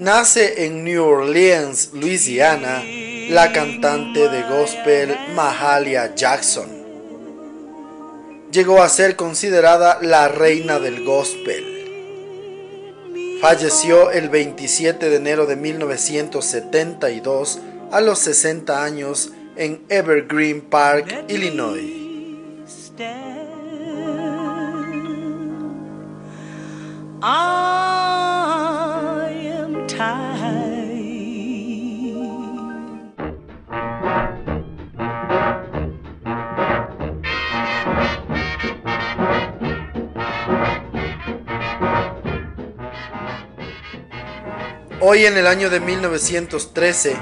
nace en New Orleans, Louisiana, la cantante de gospel Mahalia Jackson. Llegó a ser considerada la reina del gospel. Falleció el 27 de enero de 1972 a los 60 años en Evergreen Park, Illinois. Hoy en el año de 1913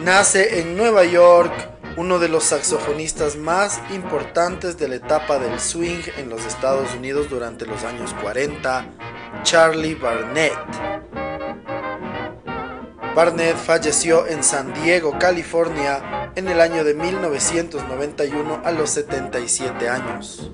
nace en Nueva York uno de los saxofonistas más importantes de la etapa del swing en los Estados Unidos durante los años 40, Charlie Barnett. Barnett falleció en San Diego, California, en el año de 1991 a los 77 años.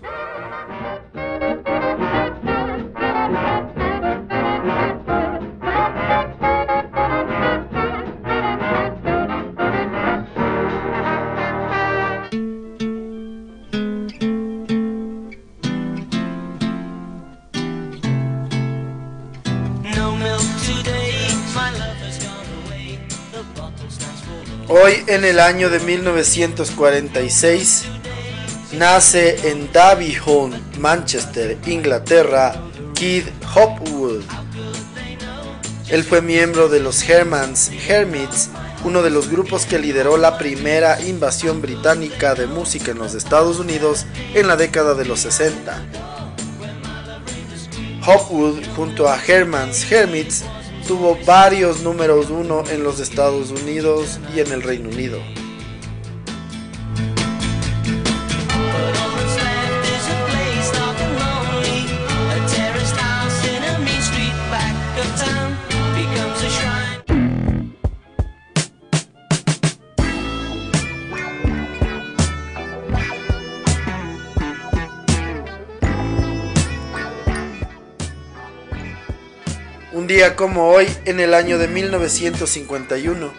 Hoy en el año de 1946 nace en Davyhulme, Manchester, Inglaterra, Keith Hopwood. Él fue miembro de los Hermans Hermits, uno de los grupos que lideró la primera invasión británica de música en los Estados Unidos en la década de los 60. Hopwood junto a Hermans Hermits tuvo varios números uno en los Estados Unidos y en el Reino Unido. Un día como hoy, en el año de 1951,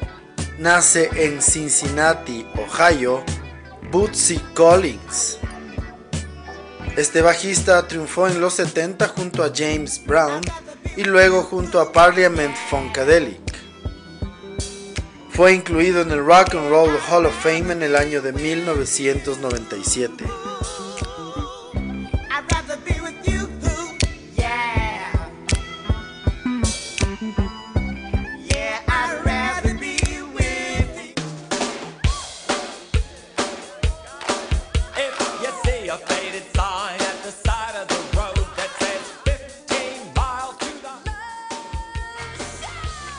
nace en Cincinnati, Ohio, Bootsy Collins. Este bajista triunfó en los 70 junto a James Brown y luego junto a Parliament Funkadelic. Fue incluido en el Rock and Roll Hall of Fame en el año de 1997.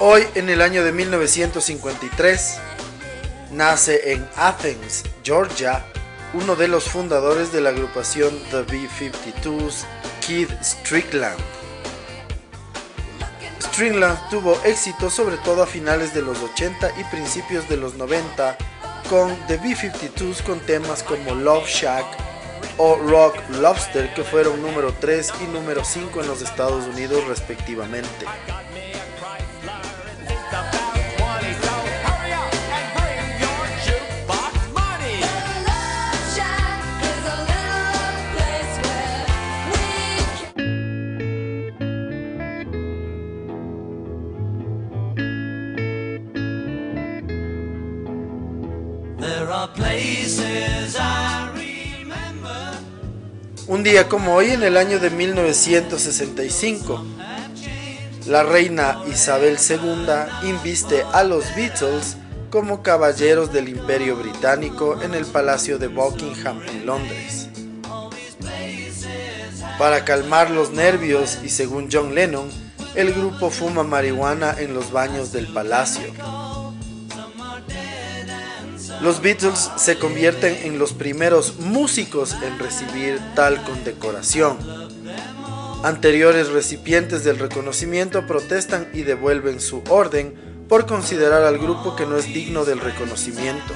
Hoy, en el año de 1953, nace en Athens, Georgia, uno de los fundadores de la agrupación The B-52s, Keith Strickland. Strickland tuvo éxito sobre todo a finales de los 80 y principios de los 90 con The B-52s con temas como Love Shack o Rock Lobster que fueron número 3 y número 5 en los Estados Unidos respectivamente. Un día como hoy en el año de 1965, la reina Isabel II inviste a los Beatles como caballeros del Imperio Británico en el Palacio de Buckingham en Londres. Para calmar los nervios y según John Lennon, el grupo fuma marihuana en los baños del palacio. Los Beatles se convierten en los primeros músicos en recibir tal condecoración. Anteriores recipientes del reconocimiento protestan y devuelven su orden por considerar al grupo que no es digno del reconocimiento.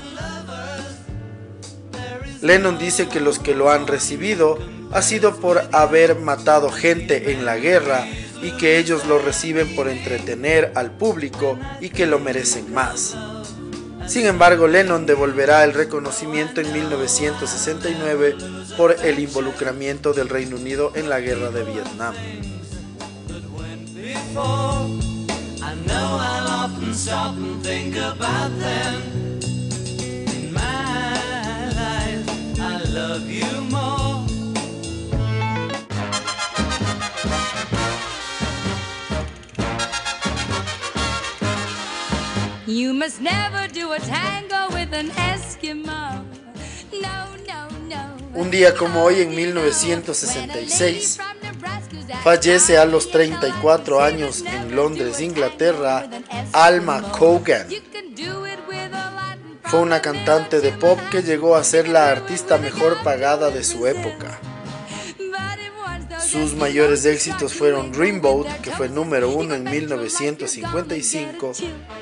Lennon dice que los que lo han recibido ha sido por haber matado gente en la guerra y que ellos lo reciben por entretener al público y que lo merecen más. Sin embargo, Lennon devolverá el reconocimiento en 1969 por el involucramiento del Reino Unido en la guerra de Vietnam. Un día como hoy en 1966 fallece a los 34 años en Londres, Inglaterra, Alma Cogan. Fue una cantante de pop que llegó a ser la artista mejor pagada de su época. Sus mayores éxitos fueron Dreamboat, que fue número uno en 1955,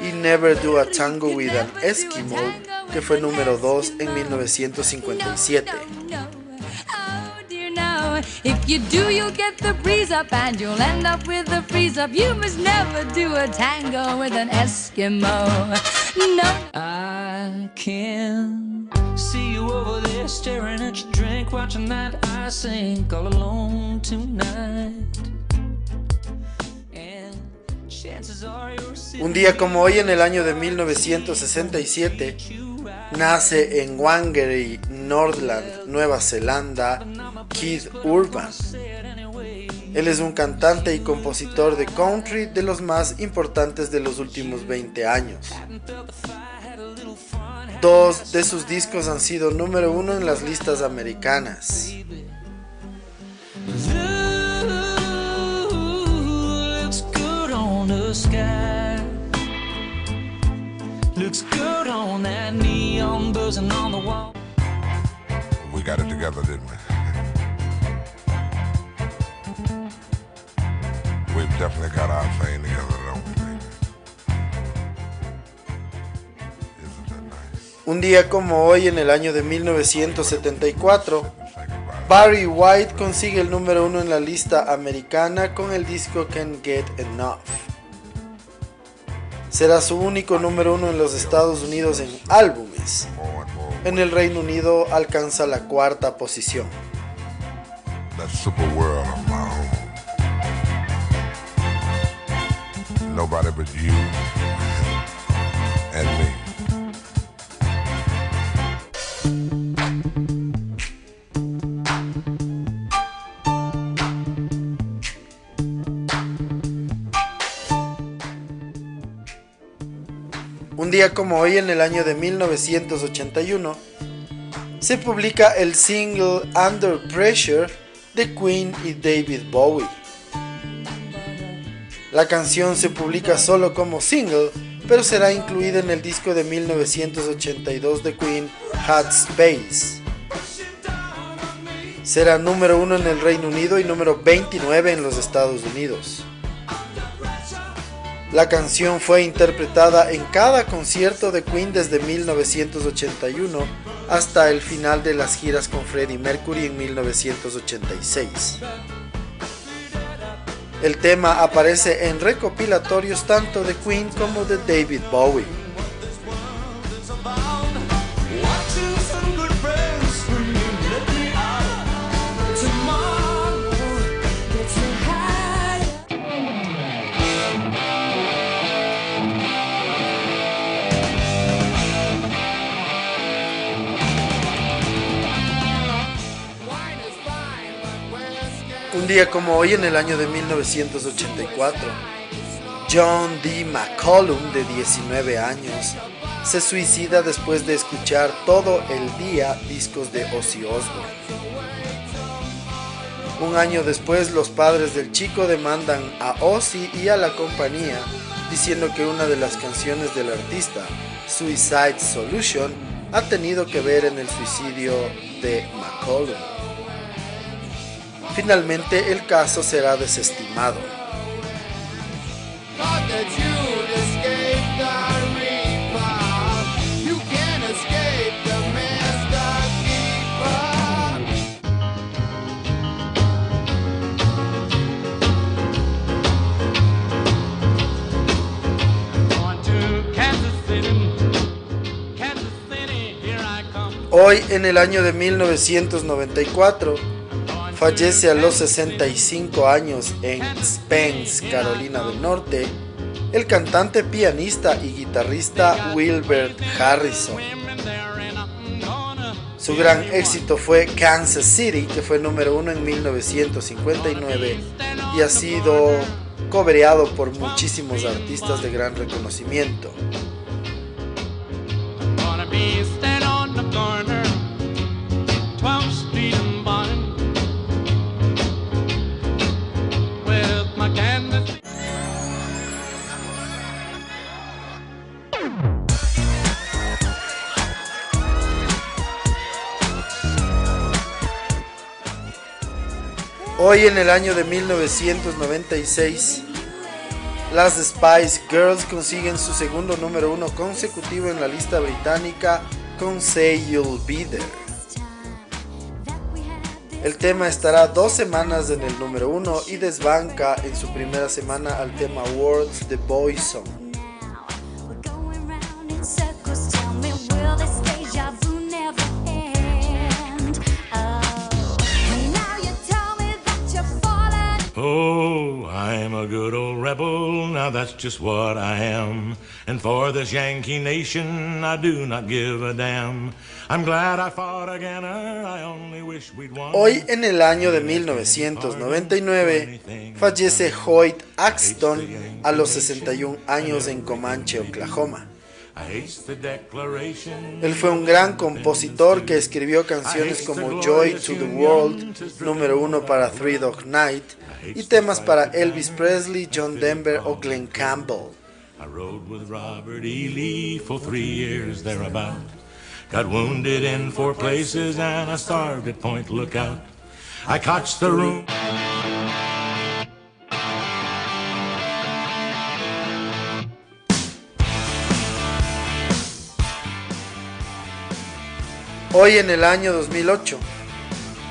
y Never Do a Tango with an Eskimo, que fue número dos en 1957. If you do, you'll get the breeze up and you'll end up with the freeze up. You must never do a tango with an Eskimo. No, I can see you over there staring at your Un día como hoy en el año de 1967 nace en Whangarei, Nordland, Nueva Zelanda, Keith Urban. Él es un cantante y compositor de country de los más importantes de los últimos 20 años. Dos de sus discos han sido número uno en las listas americanas. Looks good on that neon buzzing on the wall. We got it together, didn't we? We've definitely got our thing together, Un día como hoy, en el año de 1974, Barry White consigue el número uno en la lista americana con el disco Can't Get Enough será su único número uno en los Estados Unidos en álbumes. En el Reino Unido alcanza la cuarta posición. Un día como hoy, en el año de 1981, se publica el single Under Pressure de Queen y David Bowie. La canción se publica solo como single, pero será incluida en el disco de 1982 de Queen, Hot Space. Será número uno en el Reino Unido y número 29 en los Estados Unidos. La canción fue interpretada en cada concierto de Queen desde 1981 hasta el final de las giras con Freddie Mercury en 1986. El tema aparece en recopilatorios tanto de Queen como de David Bowie. Un día como hoy en el año de 1984, John D. McCollum, de 19 años, se suicida después de escuchar todo el día discos de Ozzy Osbourne. Un año después, los padres del chico demandan a Ozzy y a la compañía diciendo que una de las canciones del artista, Suicide Solution, ha tenido que ver en el suicidio de McCollum. Finalmente, el caso será desestimado. Hoy, en el año de 1994, fallece a los 65 años en Spence, Carolina del Norte, el cantante, pianista y guitarrista Wilbert Harrison. Su gran éxito fue Kansas City, que fue número uno en 1959 y ha sido cobreado por muchísimos artistas de gran reconocimiento. Hoy en el año de 1996, las Spice Girls consiguen su segundo número uno consecutivo en la lista británica con Say You'll Be There. El tema estará dos semanas en el número uno y desbanca en su primera semana al tema Words The Boy a good old rebel, now that's just what I am. And for this Yankee nation, I do not give a damn. I'm glad I fought again, I only wish we'd won. Hoy, en el año de 1999, fallece Hoyt Axton a los 61 años en Comanche, Oklahoma. Él fue un gran compositor que escribió canciones como Joy to the World, número uno para Three Dog Night, y temas para Elvis Presley, John Denver o Glenn Campbell. I rode with Robert E. Lee for three years thereabout. Got wounded in four places and I starved at Point Lookout. I caught the room. Hoy en el año 2008,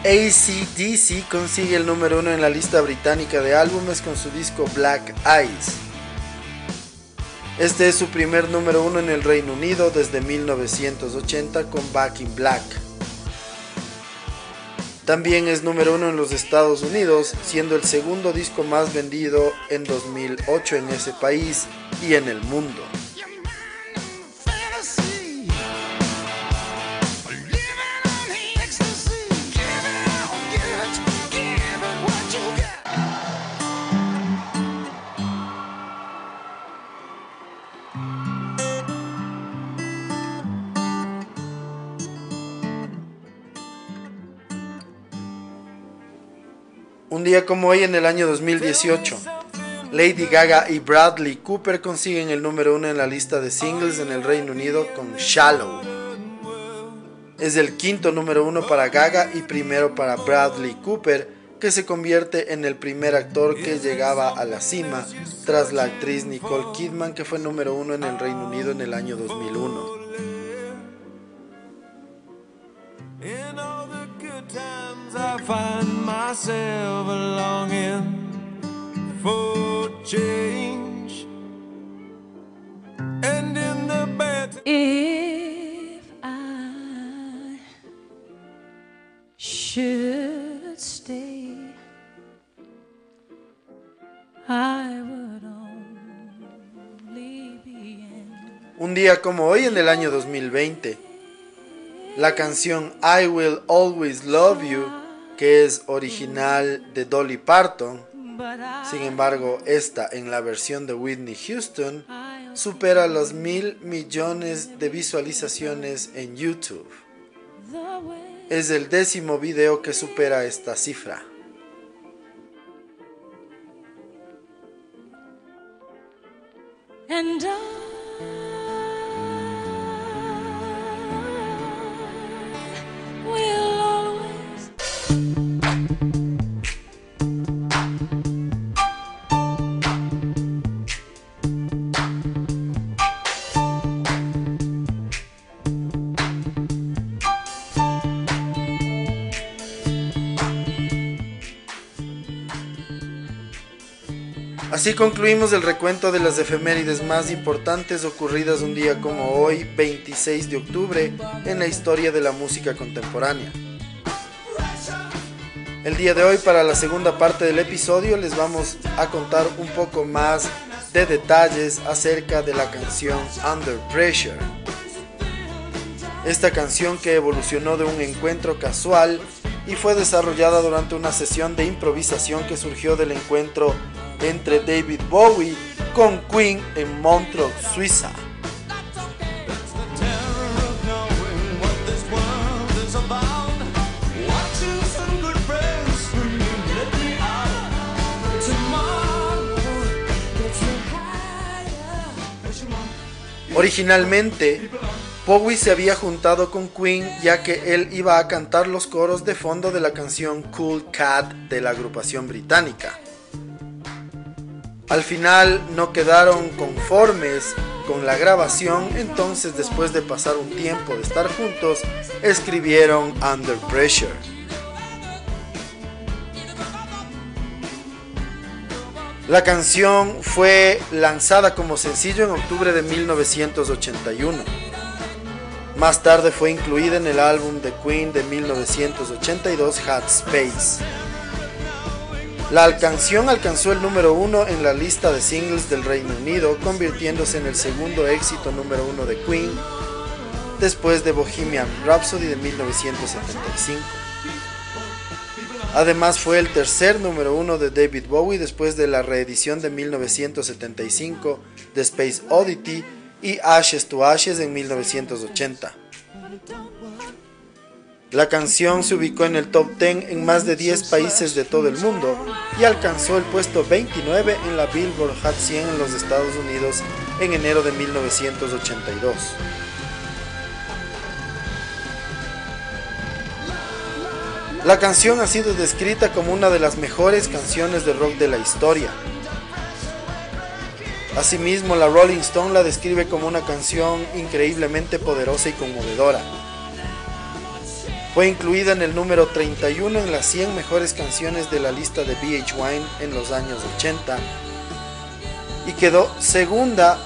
ACDC consigue el número uno en la lista británica de álbumes con su disco Black Eyes. Este es su primer número uno en el Reino Unido desde 1980 con Back in Black. También es número uno en los Estados Unidos, siendo el segundo disco más vendido en 2008 en ese país y en el mundo. Un día como hoy en el año 2018, Lady Gaga y Bradley Cooper consiguen el número uno en la lista de singles en el Reino Unido con Shallow. Es el quinto número uno para Gaga y primero para Bradley Cooper, que se convierte en el primer actor que llegaba a la cima tras la actriz Nicole Kidman, que fue número uno en el Reino Unido en el año 2001. Myself longing for change. And in the bed. If I should stay, I would only be in. Un día como hoy en el año 2020, la canción I Will Always Love You que es original de Dolly Parton. Sin embargo, esta en la versión de Whitney Houston supera los mil millones de visualizaciones en YouTube. Es el décimo video que supera esta cifra. Así concluimos el recuento de las efemérides más importantes ocurridas un día como hoy, 26 de octubre, en la historia de la música contemporánea. El día de hoy, para la segunda parte del episodio, les vamos a contar un poco más de detalles acerca de la canción Under Pressure. Esta canción que evolucionó de un encuentro casual y fue desarrollada durante una sesión de improvisación que surgió del encuentro entre David Bowie con Queen en Montreux, Suiza. Originalmente, Bowie se había juntado con Queen ya que él iba a cantar los coros de fondo de la canción Cool Cat de la agrupación británica. Al final no quedaron conformes con la grabación, entonces después de pasar un tiempo de estar juntos, escribieron Under Pressure. La canción fue lanzada como sencillo en octubre de 1981. Más tarde fue incluida en el álbum de Queen de 1982 Hot Space. La canción alcanzó el número uno en la lista de singles del Reino Unido, convirtiéndose en el segundo éxito número uno de Queen, después de Bohemian Rhapsody de 1975. Además fue el tercer número uno de David Bowie después de la reedición de 1975 de Space Oddity y Ashes to Ashes en 1980. La canción se ubicó en el top 10 en más de 10 países de todo el mundo y alcanzó el puesto 29 en la Billboard Hot 100 en los Estados Unidos en enero de 1982. La canción ha sido descrita como una de las mejores canciones de rock de la historia. Asimismo, la Rolling Stone la describe como una canción increíblemente poderosa y conmovedora. Fue incluida en el número 31 en las 100 mejores canciones de la lista de VH1 en los años 80 y quedó segunda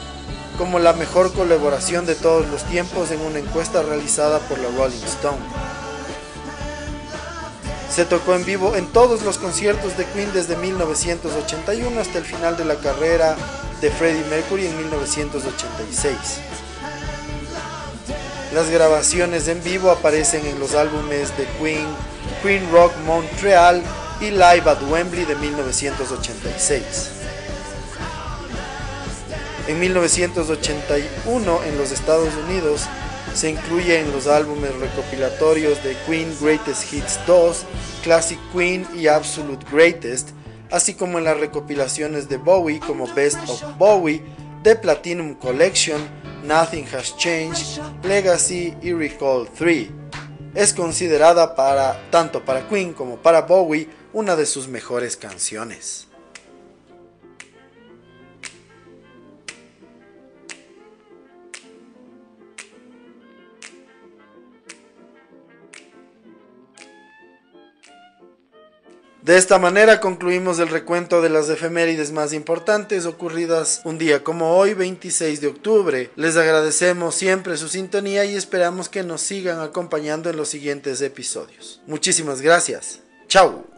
como la mejor colaboración de todos los tiempos en una encuesta realizada por la Rolling Stone. Se tocó en vivo en todos los conciertos de Queen desde 1981 hasta el final de la carrera de Freddie Mercury en 1986. Las grabaciones en vivo aparecen en los álbumes de Queen, Queen Rock Montreal y Live at Wembley de 1986. En 1981 en los Estados Unidos se incluye en los álbumes recopilatorios de Queen Greatest Hits 2, Classic Queen y Absolute Greatest, así como en las recopilaciones de Bowie como Best of Bowie, The Platinum Collection, Nothing Has Changed, Legacy y Recall 3. Es considerada para tanto para Queen como para Bowie una de sus mejores canciones. De esta manera concluimos el recuento de las efemérides más importantes ocurridas un día como hoy, 26 de octubre. Les agradecemos siempre su sintonía y esperamos que nos sigan acompañando en los siguientes episodios. Muchísimas gracias. Chao.